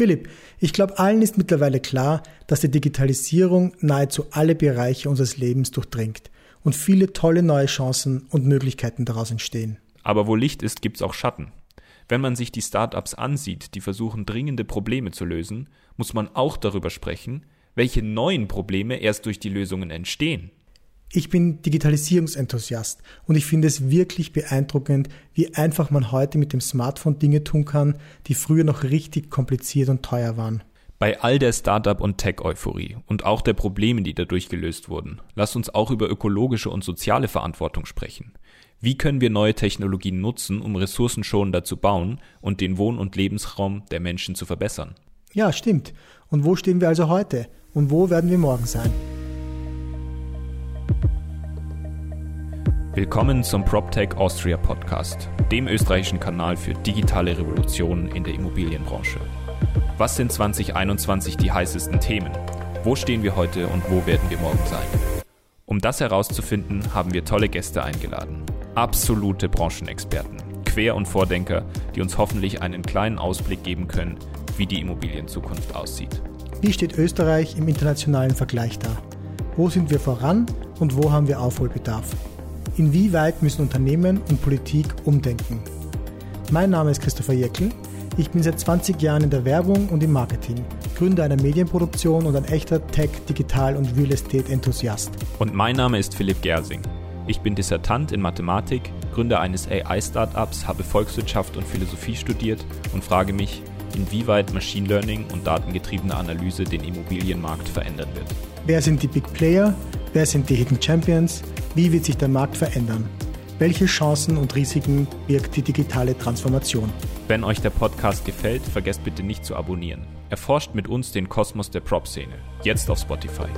Philipp, ich glaube, allen ist mittlerweile klar, dass die Digitalisierung nahezu alle Bereiche unseres Lebens durchdringt und viele tolle neue Chancen und Möglichkeiten daraus entstehen. Aber wo Licht ist, gibt's auch Schatten. Wenn man sich die Startups ansieht, die versuchen, dringende Probleme zu lösen, muss man auch darüber sprechen, welche neuen Probleme erst durch die Lösungen entstehen. Ich bin Digitalisierungsenthusiast und ich finde es wirklich beeindruckend, wie einfach man heute mit dem Smartphone Dinge tun kann, die früher noch richtig kompliziert und teuer waren. Bei all der Startup- und Tech-Euphorie und auch der Probleme, die dadurch gelöst wurden, lasst uns auch über ökologische und soziale Verantwortung sprechen. Wie können wir neue Technologien nutzen, um ressourcenschonender zu bauen und den Wohn- und Lebensraum der Menschen zu verbessern? Ja, stimmt. Und wo stehen wir also heute? Und wo werden wir morgen sein? Willkommen zum PropTech Austria Podcast, dem österreichischen Kanal für digitale Revolutionen in der Immobilienbranche. Was sind 2021 die heißesten Themen? Wo stehen wir heute und wo werden wir morgen sein? Um das herauszufinden, haben wir tolle Gäste eingeladen. Absolute Branchenexperten, Quer- und Vordenker, die uns hoffentlich einen kleinen Ausblick geben können, wie die Immobilienzukunft aussieht. Wie steht Österreich im internationalen Vergleich da? Wo sind wir voran und wo haben wir Aufholbedarf? Inwieweit müssen Unternehmen und Politik umdenken? Mein Name ist Christopher Jeckel. Ich bin seit 20 Jahren in der Werbung und im Marketing, Gründer einer Medienproduktion und ein echter Tech-, Digital- und Real Estate-Enthusiast. Und mein Name ist Philipp Gersing. Ich bin Dissertant in Mathematik, Gründer eines AI-Startups, habe Volkswirtschaft und Philosophie studiert und frage mich, inwieweit Machine Learning und datengetriebene Analyse den Immobilienmarkt verändern wird. Wer sind die Big Player? Wer sind die Hidden Champions? Wie wird sich der Markt verändern? Welche Chancen und Risiken birgt die digitale Transformation? Wenn euch der Podcast gefällt, vergesst bitte nicht zu abonnieren. Erforscht mit uns den Kosmos der Prop-Szene. Jetzt auf Spotify.